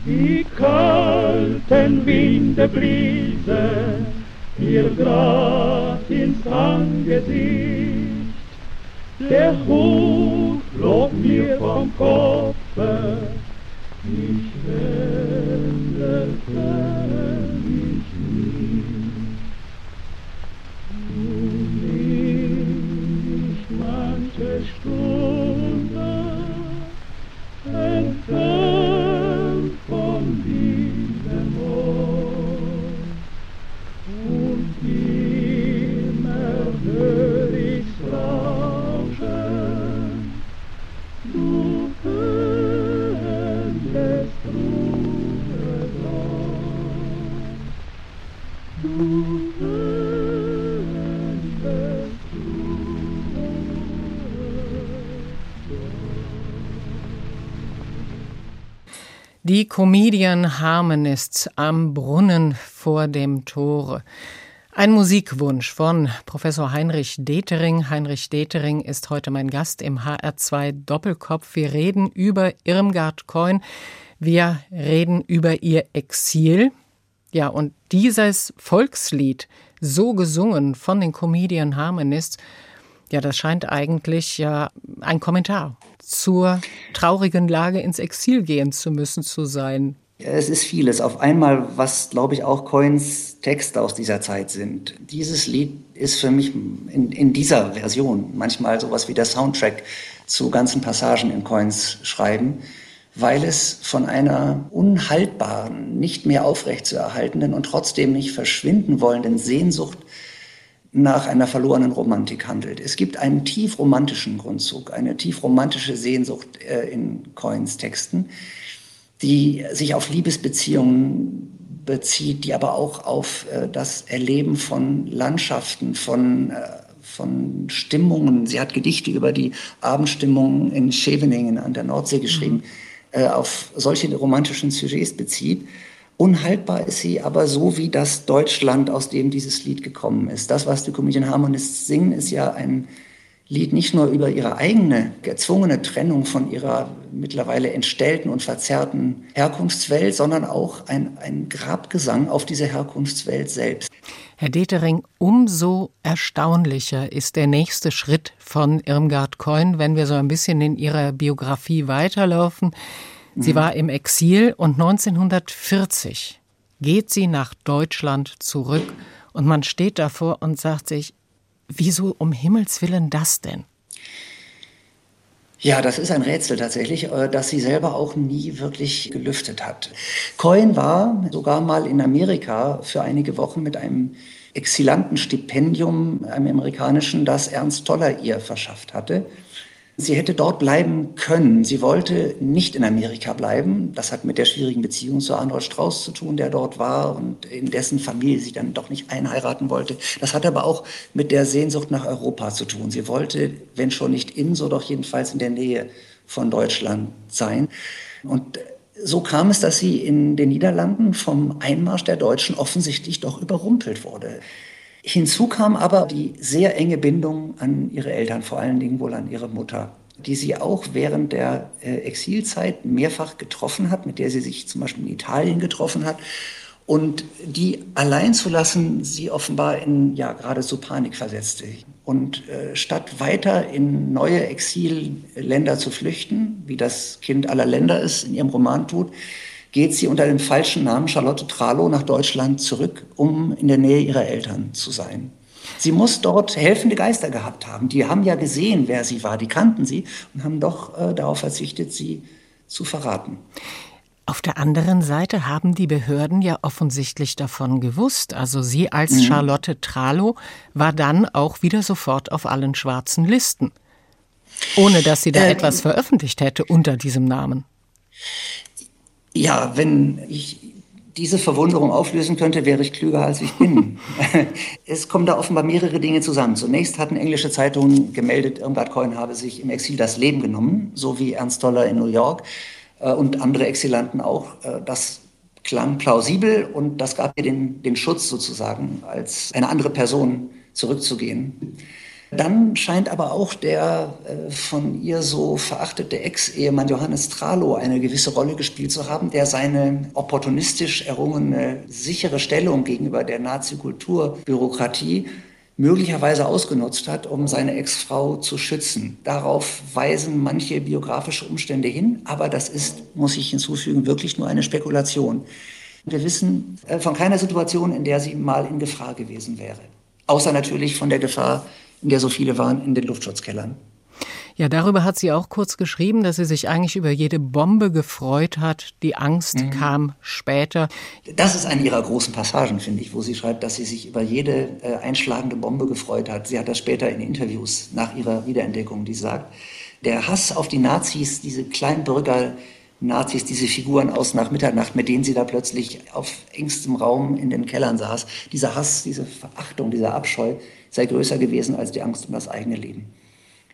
D: Die kalten Winde bliesen ihr grad ins Angesicht. Der Hut flog mir vom Kopfe, ich wendete mich nicht. Nun ich manche Stunde
A: Die Comedian Harmonists am Brunnen vor dem Tore. Ein Musikwunsch von Professor Heinrich Detering. Heinrich Detering ist heute mein Gast im HR2 Doppelkopf. Wir reden über Irmgard Coin. Wir reden über ihr Exil. Ja, und dieses Volkslied so gesungen von den Comedian Harmonists. Ja, das scheint eigentlich ja ein Kommentar zur traurigen Lage ins Exil gehen zu müssen zu sein.
B: Es ist vieles. Auf einmal, was, glaube ich, auch Coins Texte aus dieser Zeit sind. Dieses Lied ist für mich in, in dieser Version manchmal sowas wie der Soundtrack zu ganzen Passagen in Coins schreiben, weil es von einer unhaltbaren, nicht mehr aufrechtzuerhaltenden und trotzdem nicht verschwinden wollenden Sehnsucht nach einer verlorenen Romantik handelt. Es gibt einen tief romantischen Grundzug, eine tief romantische Sehnsucht äh, in Coins Texten, die sich auf Liebesbeziehungen bezieht, die aber auch auf äh, das Erleben von Landschaften, von, äh, von Stimmungen. Sie hat Gedichte über die Abendstimmung in Scheveningen an der Nordsee geschrieben, mhm. äh, auf solche romantischen Sujets bezieht. Unhaltbar ist sie aber so wie das Deutschland, aus dem dieses Lied gekommen ist. Das, was die Comedian Harmonists singen, ist ja ein Lied nicht nur über ihre eigene gezwungene Trennung von ihrer mittlerweile entstellten und verzerrten Herkunftswelt, sondern auch ein, ein Grabgesang auf diese Herkunftswelt selbst.
A: Herr Detering, umso erstaunlicher ist der nächste Schritt von Irmgard Coin, wenn wir so ein bisschen in ihrer Biografie weiterlaufen. Sie war im Exil und 1940 geht sie nach Deutschland zurück und man steht davor und sagt sich, Wieso um Himmels willen das denn?
B: Ja, das ist ein Rätsel tatsächlich, äh, das sie selber auch nie wirklich gelüftet hat. Cohen war sogar mal in Amerika für einige Wochen mit einem Exilantenstipendium, einem amerikanischen, das Ernst Toller ihr verschafft hatte. Sie hätte dort bleiben können. Sie wollte nicht in Amerika bleiben. Das hat mit der schwierigen Beziehung zu Arnold Strauß zu tun, der dort war und in dessen Familie sie dann doch nicht einheiraten wollte. Das hat aber auch mit der Sehnsucht nach Europa zu tun. Sie wollte, wenn schon nicht in, so doch jedenfalls in der Nähe von Deutschland sein. Und so kam es, dass sie in den Niederlanden vom Einmarsch der Deutschen offensichtlich doch überrumpelt wurde. Hinzu kam aber die sehr enge Bindung an ihre Eltern, vor allen Dingen wohl an ihre Mutter, die sie auch während der äh, Exilzeit mehrfach getroffen hat, mit der sie sich zum Beispiel in Italien getroffen hat. Und die allein zu lassen, sie offenbar in ja geradezu Panik versetzte. Und äh, statt weiter in neue Exilländer zu flüchten, wie das Kind aller Länder es in ihrem Roman tut, geht sie unter dem falschen Namen Charlotte Tralow nach Deutschland zurück, um in der Nähe ihrer Eltern zu sein. Sie muss dort helfende Geister gehabt haben. Die haben ja gesehen, wer sie war, die kannten sie und haben doch äh, darauf verzichtet, sie zu verraten.
A: Auf der anderen Seite haben die Behörden ja offensichtlich davon gewusst. Also sie als mhm. Charlotte Tralow war dann auch wieder sofort auf allen schwarzen Listen. Ohne dass sie da äh, etwas veröffentlicht hätte unter diesem Namen.
B: Ja, wenn ich diese Verwunderung auflösen könnte, wäre ich klüger, als ich bin. es kommen da offenbar mehrere Dinge zusammen. Zunächst hatten englische Zeitungen gemeldet, Irmgard Cohen habe sich im Exil das Leben genommen, so wie Ernst Toller in New York äh, und andere Exilanten auch. Äh, das klang plausibel und das gab ihr den, den Schutz sozusagen, als eine andere Person zurückzugehen. Dann scheint aber auch der äh, von ihr so verachtete Ex-Ehemann Johannes Tralo eine gewisse Rolle gespielt zu haben, der seine opportunistisch errungene sichere Stellung gegenüber der Nazi-Kulturbürokratie möglicherweise ausgenutzt hat, um seine Ex-Frau zu schützen. Darauf weisen manche biografische Umstände hin, aber das ist, muss ich hinzufügen, wirklich nur eine Spekulation. Wir wissen äh, von keiner Situation, in der sie mal in Gefahr gewesen wäre. Außer natürlich von der Gefahr, in der so viele waren in den Luftschutzkellern.
A: Ja, darüber hat sie auch kurz geschrieben, dass sie sich eigentlich über jede Bombe gefreut hat. Die Angst mhm. kam später.
B: Das ist eine ihrer großen Passagen, finde ich, wo sie schreibt, dass sie sich über jede äh, einschlagende Bombe gefreut hat. Sie hat das später in Interviews nach ihrer Wiederentdeckung, die sagt, der Hass auf die Nazis, diese Kleinbürger, Nazis, diese Figuren aus nach Mitternacht, mit denen sie da plötzlich auf engstem Raum in den Kellern saß, dieser Hass, diese Verachtung, dieser Abscheu, sei größer gewesen als die Angst um das eigene Leben.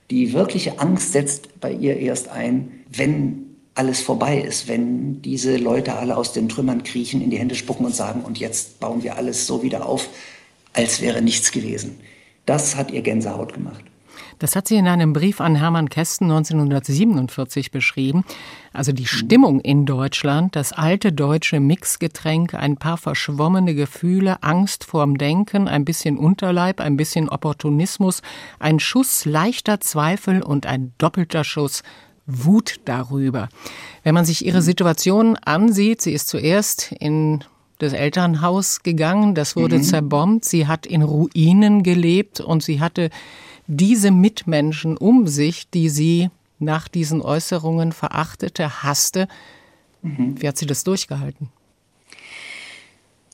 B: Die wirkliche Angst setzt bei ihr erst ein, wenn alles vorbei ist, wenn diese Leute alle aus den Trümmern kriechen, in die Hände spucken und sagen, und jetzt bauen wir alles so wieder auf, als wäre nichts gewesen. Das hat ihr Gänsehaut gemacht.
A: Das hat sie in einem Brief an Hermann Kästen 1947 beschrieben. Also die Stimmung in Deutschland, das alte deutsche Mixgetränk, ein paar verschwommene Gefühle, Angst vorm Denken, ein bisschen Unterleib, ein bisschen Opportunismus, ein Schuss leichter Zweifel und ein doppelter Schuss Wut darüber. Wenn man sich ihre Situation ansieht, sie ist zuerst in das Elternhaus gegangen, das wurde mhm. zerbombt, sie hat in Ruinen gelebt und sie hatte diese Mitmenschen um sich, die sie nach diesen Äußerungen verachtete, hasste. Mhm. Wie hat sie das durchgehalten?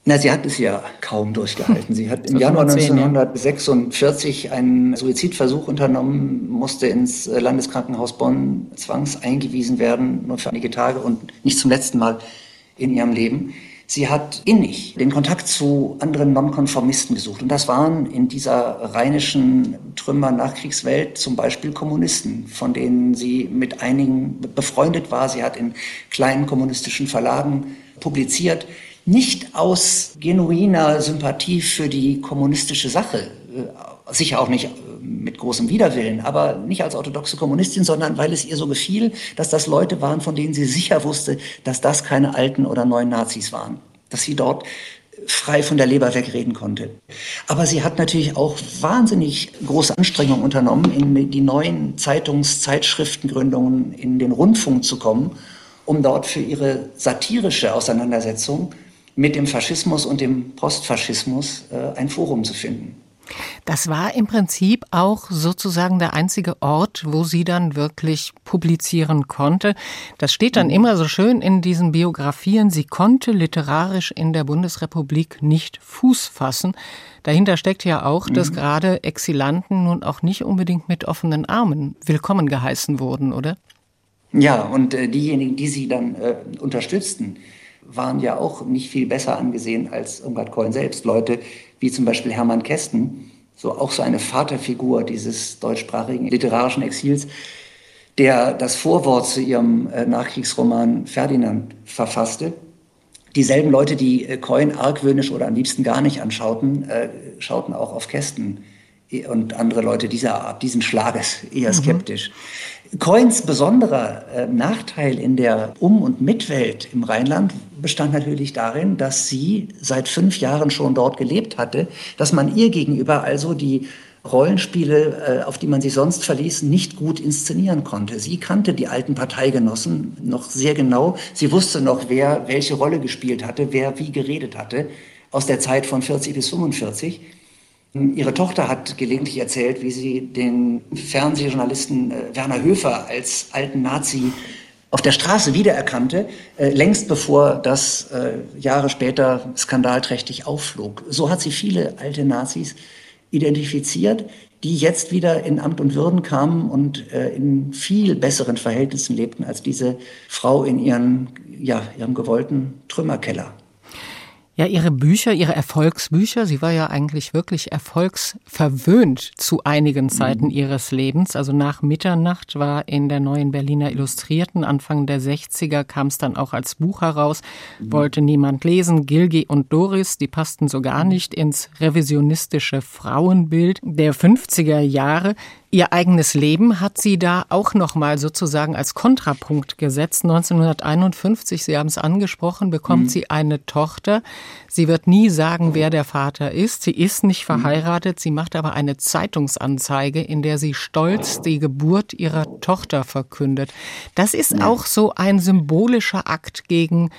B: Na, sie hat es ja kaum durchgehalten. Sie hat im Januar 1946 einen Suizidversuch unternommen, musste ins Landeskrankenhaus Bonn zwangseingewiesen werden, nur für einige Tage und nicht zum letzten Mal in ihrem Leben. Sie hat innig den Kontakt zu anderen Nonkonformisten gesucht. Und das waren in dieser rheinischen Trümmer-Nachkriegswelt zum Beispiel Kommunisten, von denen sie mit einigen befreundet war. Sie hat in kleinen kommunistischen Verlagen publiziert nicht aus genuiner Sympathie für die kommunistische Sache, äh, sicher auch nicht mit großem Widerwillen, aber nicht als orthodoxe Kommunistin, sondern weil es ihr so gefiel, dass das Leute waren, von denen sie sicher wusste, dass das keine alten oder neuen Nazis waren, dass sie dort frei von der Leber wegreden konnte. Aber sie hat natürlich auch wahnsinnig große Anstrengungen unternommen, in die neuen Zeitungs-Zeitschriftengründungen in den Rundfunk zu kommen, um dort für ihre satirische Auseinandersetzung mit dem Faschismus und dem Postfaschismus äh, ein Forum zu finden.
A: Das war im Prinzip auch sozusagen der einzige Ort, wo sie dann wirklich publizieren konnte. Das steht dann mhm. immer so schön in diesen Biografien. Sie konnte literarisch in der Bundesrepublik nicht Fuß fassen. Dahinter steckt ja auch, dass mhm. gerade Exilanten nun auch nicht unbedingt mit offenen Armen willkommen geheißen wurden, oder?
B: Ja, und äh, diejenigen, die sie dann äh, unterstützten, waren ja auch nicht viel besser angesehen als Irmgard Keun selbst. Leute wie zum Beispiel Hermann Kästen, so auch so eine Vaterfigur dieses deutschsprachigen literarischen Exils, der das Vorwort zu ihrem äh, Nachkriegsroman Ferdinand verfasste. Dieselben Leute, die äh, Keun argwöhnisch oder am liebsten gar nicht anschauten, äh, schauten auch auf Kästen und andere Leute dieser Art, diesen Schlages eher mhm. Coins besonderer äh, Nachteil in der Um- und Mitwelt im Rheinland bestand natürlich darin, dass sie seit fünf Jahren schon dort gelebt hatte, dass man ihr gegenüber also die Rollenspiele, äh, auf die man sich sonst verließ, nicht gut inszenieren konnte. Sie kannte die alten Parteigenossen noch sehr genau. Sie wusste noch, wer welche Rolle gespielt hatte, wer wie geredet hatte aus der Zeit von 40 bis 45. Ihre Tochter hat gelegentlich erzählt, wie sie den Fernsehjournalisten äh, Werner Höfer als alten Nazi auf der Straße wiedererkannte, äh, längst bevor das äh, Jahre später skandalträchtig aufflog. So hat sie viele alte Nazis identifiziert, die jetzt wieder in Amt und Würden kamen und in viel besseren Verhältnissen lebten als diese Frau in ihren, ja, ihrem gewollten Trümmerkeller.
A: Ja, ihre Bücher, ihre Erfolgsbücher, sie war ja eigentlich wirklich erfolgsverwöhnt zu einigen Zeiten mhm. ihres Lebens. Also nach Mitternacht war in der neuen Berliner Illustrierten, Anfang der 60er kam es dann auch als Buch heraus, mhm. wollte niemand lesen. Gilgi und Doris, die passten so gar mhm. nicht ins revisionistische Frauenbild der 50er Jahre. Ihr eigenes Leben hat sie da auch noch mal sozusagen als Kontrapunkt gesetzt. 1951, Sie haben es angesprochen, bekommt mhm. sie eine Tochter. Sie wird nie sagen, wer der Vater ist. Sie ist nicht mhm. verheiratet. Sie macht aber eine Zeitungsanzeige, in der sie stolz die Geburt ihrer Tochter verkündet. Das ist auch so ein symbolischer Akt gegen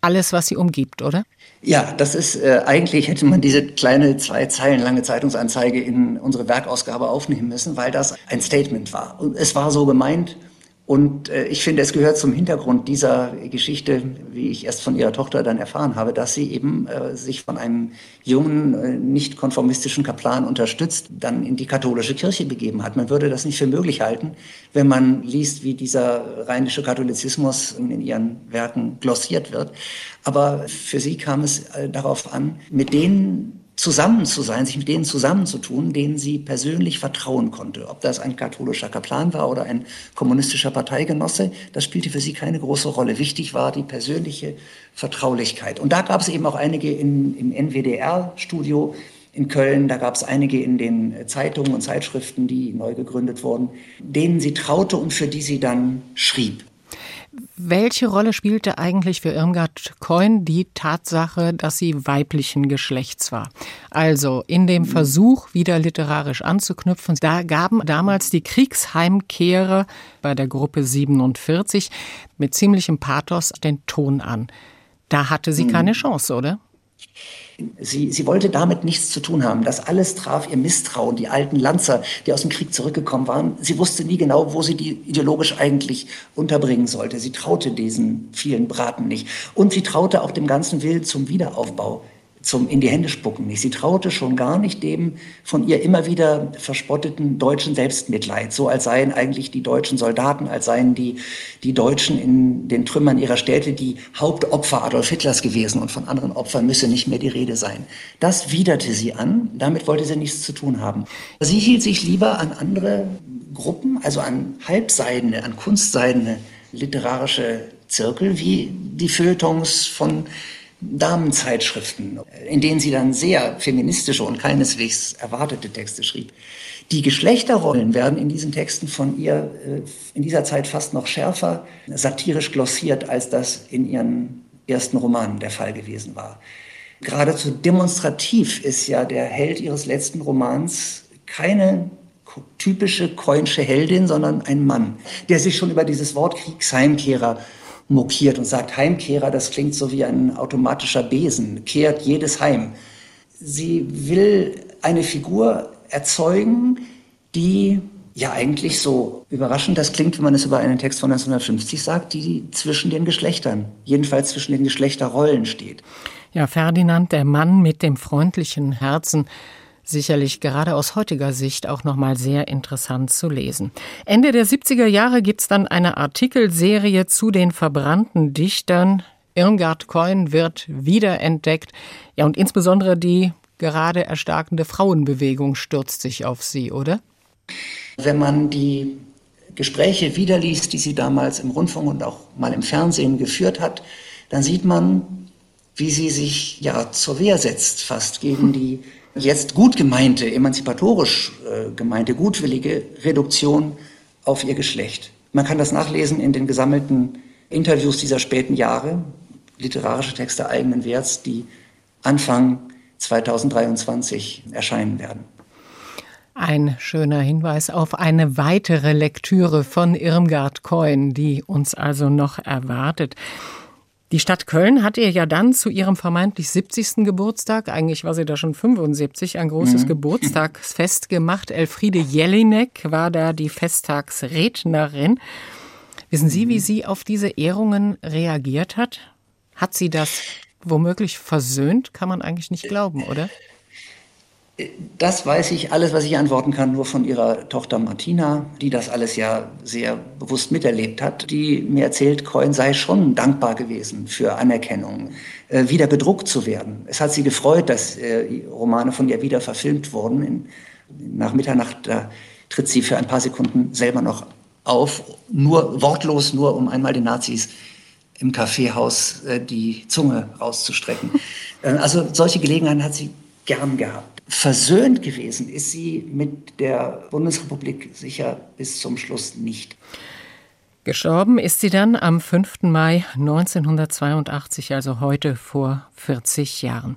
A: alles, was sie umgibt, oder?
B: Ja, das ist äh, eigentlich hätte man diese kleine zwei Zeilen lange Zeitungsanzeige in unsere Werkausgabe aufnehmen müssen, weil das ein Statement war. Und es war so gemeint und äh, ich finde, es gehört zum Hintergrund dieser Geschichte, wie ich erst von ihrer Tochter dann erfahren habe, dass sie eben äh, sich von einem jungen, äh, nicht konformistischen Kaplan unterstützt, dann in die katholische Kirche begeben hat. Man würde das nicht für möglich halten, wenn man liest, wie dieser rheinische Katholizismus in ihren Werken glossiert wird. Aber für sie kam es äh, darauf an, mit denen zusammen zu sein, sich mit denen zusammenzutun, denen sie persönlich vertrauen konnte. Ob das ein katholischer Kaplan war oder ein kommunistischer Parteigenosse, das spielte für sie keine große Rolle. Wichtig war die persönliche Vertraulichkeit. Und da gab es eben auch einige in, im NWDR-Studio, in Köln. Da gab es einige in den Zeitungen und Zeitschriften, die neu gegründet wurden, denen sie traute und für die sie dann schrieb.
A: Welche Rolle spielte eigentlich für Irmgard Coin die Tatsache, dass sie weiblichen Geschlechts war? Also in dem Versuch, wieder literarisch anzuknüpfen, da gaben damals die Kriegsheimkehrer bei der Gruppe 47 mit ziemlichem Pathos den Ton an. Da hatte sie keine Chance, oder?
B: Sie, sie wollte damit nichts zu tun haben. Das alles traf ihr Misstrauen, die alten Lanzer, die aus dem Krieg zurückgekommen waren. Sie wusste nie genau, wo sie die ideologisch eigentlich unterbringen sollte. Sie traute diesen vielen Braten nicht. Und sie traute auch dem ganzen Willen zum Wiederaufbau zum in die Hände spucken nicht. Sie traute schon gar nicht dem von ihr immer wieder verspotteten deutschen Selbstmitleid, so als seien eigentlich die deutschen Soldaten, als seien die, die Deutschen in den Trümmern ihrer Städte die Hauptopfer Adolf Hitlers gewesen und von anderen Opfern müsse nicht mehr die Rede sein. Das widerte sie an, damit wollte sie nichts zu tun haben. Sie hielt sich lieber an andere Gruppen, also an halbseidene, an kunstseidene literarische Zirkel, wie die Feuilletons von Damenzeitschriften, in denen sie dann sehr feministische und keineswegs erwartete Texte schrieb. Die Geschlechterrollen werden in diesen Texten von ihr äh, in dieser Zeit fast noch schärfer satirisch glossiert, als das in ihren ersten Romanen der Fall gewesen war. Geradezu demonstrativ ist ja der Held ihres letzten Romans keine typische Coinsche Heldin, sondern ein Mann, der sich schon über dieses Wort Kriegsheimkehrer mokiert und sagt, Heimkehrer, das klingt so wie ein automatischer Besen, kehrt jedes Heim. Sie will eine Figur erzeugen, die ja eigentlich so überraschend das klingt, wenn man es über einen Text von 1950 sagt, die zwischen den Geschlechtern, jedenfalls zwischen den Geschlechterrollen steht.
A: Ja, Ferdinand, der Mann mit dem freundlichen Herzen, sicherlich gerade aus heutiger Sicht auch nochmal sehr interessant zu lesen. Ende der 70er Jahre gibt es dann eine Artikelserie zu den verbrannten Dichtern. Irmgard Coin wird wiederentdeckt. Ja, und insbesondere die gerade erstarkende Frauenbewegung stürzt sich auf sie, oder?
B: Wenn man die Gespräche wiederliest, die sie damals im Rundfunk und auch mal im Fernsehen geführt hat, dann sieht man, wie sie sich ja zur Wehr setzt, fast gegen die jetzt gut gemeinte, emanzipatorisch äh, gemeinte, gutwillige Reduktion auf ihr Geschlecht. Man kann das nachlesen in den gesammelten Interviews dieser späten Jahre, literarische Texte eigenen Werts, die Anfang 2023 erscheinen werden.
A: Ein schöner Hinweis auf eine weitere Lektüre von Irmgard Coin, die uns also noch erwartet. Die Stadt Köln hat ihr ja dann zu ihrem vermeintlich 70. Geburtstag, eigentlich war sie da schon 75, ein großes mhm. Geburtstagsfest gemacht. Elfriede Jelinek war da die Festtagsrednerin. Wissen Sie, wie mhm. sie auf diese Ehrungen reagiert hat? Hat sie das womöglich versöhnt? Kann man eigentlich nicht glauben, oder?
B: Das weiß ich, alles, was ich antworten kann, nur von ihrer Tochter Martina, die das alles ja sehr bewusst miterlebt hat, die mir erzählt, Coin sei schon dankbar gewesen für Anerkennung, äh, wieder bedruckt zu werden. Es hat sie gefreut, dass äh, Romane von ihr wieder verfilmt wurden. In, nach Mitternacht da tritt sie für ein paar Sekunden selber noch auf, nur wortlos, nur um einmal den Nazis im Kaffeehaus äh, die Zunge rauszustrecken. Also solche Gelegenheiten hat sie gern gehabt versöhnt gewesen ist sie mit der Bundesrepublik sicher bis zum Schluss nicht.
A: Gestorben ist sie dann am 5. Mai 1982, also heute vor 40 Jahren.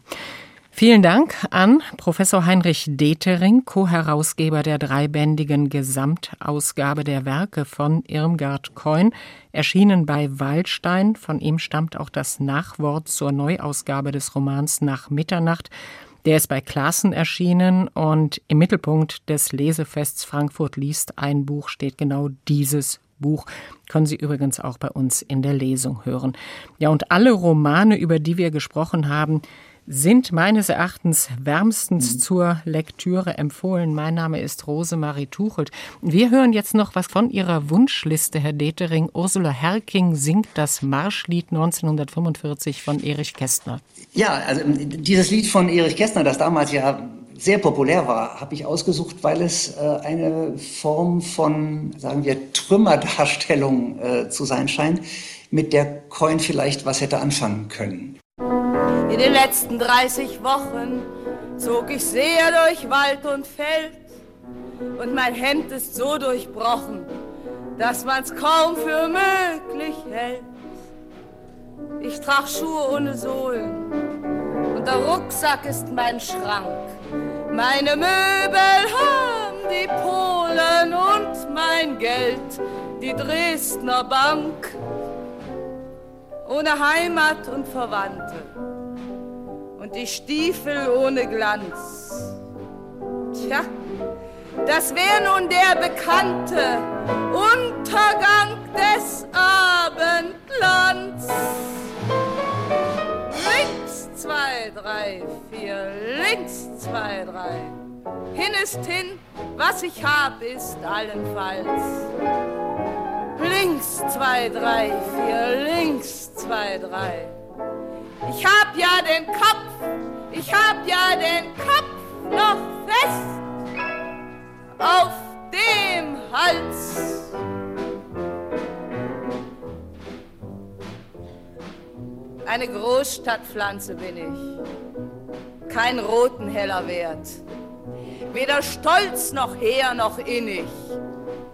A: Vielen Dank an Professor Heinrich Detering, Co-Herausgeber der dreibändigen Gesamtausgabe der Werke von Irmgard Coin, erschienen bei Waldstein. Von ihm stammt auch das Nachwort zur Neuausgabe des Romans Nach Mitternacht der ist bei Klassen erschienen und im Mittelpunkt des Lesefests Frankfurt liest ein Buch steht genau dieses Buch. Können Sie übrigens auch bei uns in der Lesung hören. Ja, und alle Romane, über die wir gesprochen haben, sind meines Erachtens wärmstens mhm. zur Lektüre empfohlen. Mein Name ist Rosemarie Tuchelt. Wir hören jetzt noch was von Ihrer Wunschliste, Herr Detering. Ursula Herking singt das Marschlied 1945 von Erich Kästner.
B: Ja, also dieses Lied von Erich Kästner, das damals ja sehr populär war, habe ich ausgesucht, weil es äh, eine Form von, sagen wir, Trümmerdarstellung äh, zu sein scheint, mit der Coin vielleicht was hätte anfangen können.
E: In den letzten 30 Wochen zog ich sehr durch Wald und Feld und mein Hemd ist so durchbrochen, dass man's kaum für möglich hält. Ich trag Schuhe ohne Sohlen und der Rucksack ist mein Schrank. Meine Möbel haben die Polen und mein Geld die Dresdner Bank. Ohne Heimat und Verwandte und die Stiefel ohne Glanz. Tja, das wäre nun der bekannte Untergang des Abendlands. Drei, vier, links zwei, drei. Hin ist hin, was ich hab, ist allenfalls. Links zwei, drei, vier, links zwei, drei. Ich hab ja den Kopf, ich hab ja den Kopf noch fest auf dem Hals. Eine Großstadtpflanze bin ich, kein roten heller Wert, weder stolz noch hehr noch innig,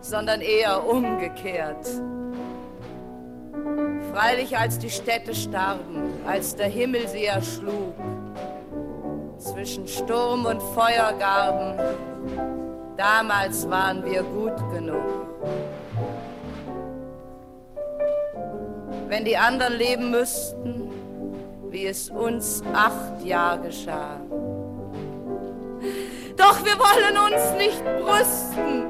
E: sondern eher umgekehrt. Freilich als die Städte starben, als der Himmel sie erschlug, zwischen Sturm und Feuergarben, damals waren wir gut genug. Wenn die anderen leben müssten, wie es uns acht Jahre geschah. Doch wir wollen uns nicht brüsten,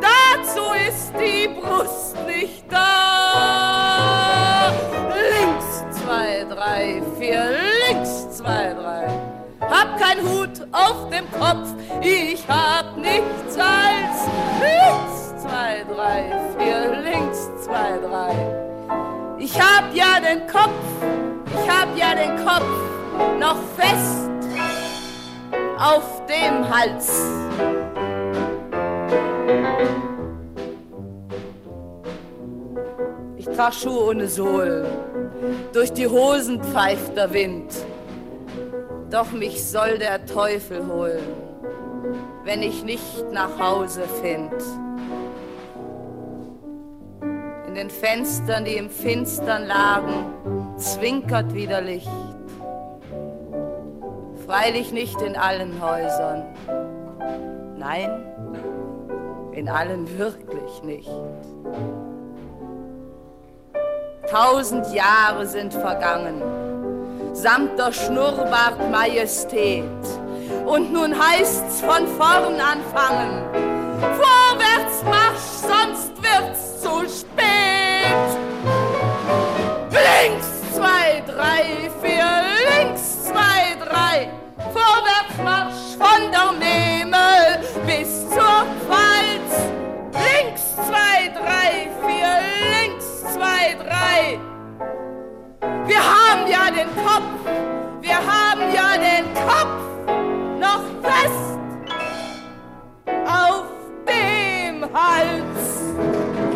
E: dazu ist die Brust nicht da. Links zwei, drei, vier, links zwei, drei. Hab kein Hut auf dem Kopf, ich hab nichts als links zwei, drei, vier, links zwei, drei. Ich hab ja den Kopf, hab ja den Kopf noch fest auf dem Hals. Ich trag Schuhe ohne Sohlen, durch die Hosen pfeift der Wind. Doch mich soll der Teufel holen, wenn ich nicht nach Hause find. In den Fenstern, die im Finstern lagen, zwinkert wieder Licht. Freilich nicht in allen Häusern. Nein, in allen wirklich nicht. Tausend Jahre sind vergangen, samt der Schnurrbart Majestät. Und nun heißt's von vorn anfangen. Vorwärts marsch, sonst wird's zu spät. Links zwei, drei, vier, links, zwei, drei. Vorwärtsmarsch von der Memel bis zur Pfalz. Links, zwei, drei, vier, links, zwei, drei. Wir haben ja den Kopf, wir haben ja den Kopf noch fest auf dem Hals.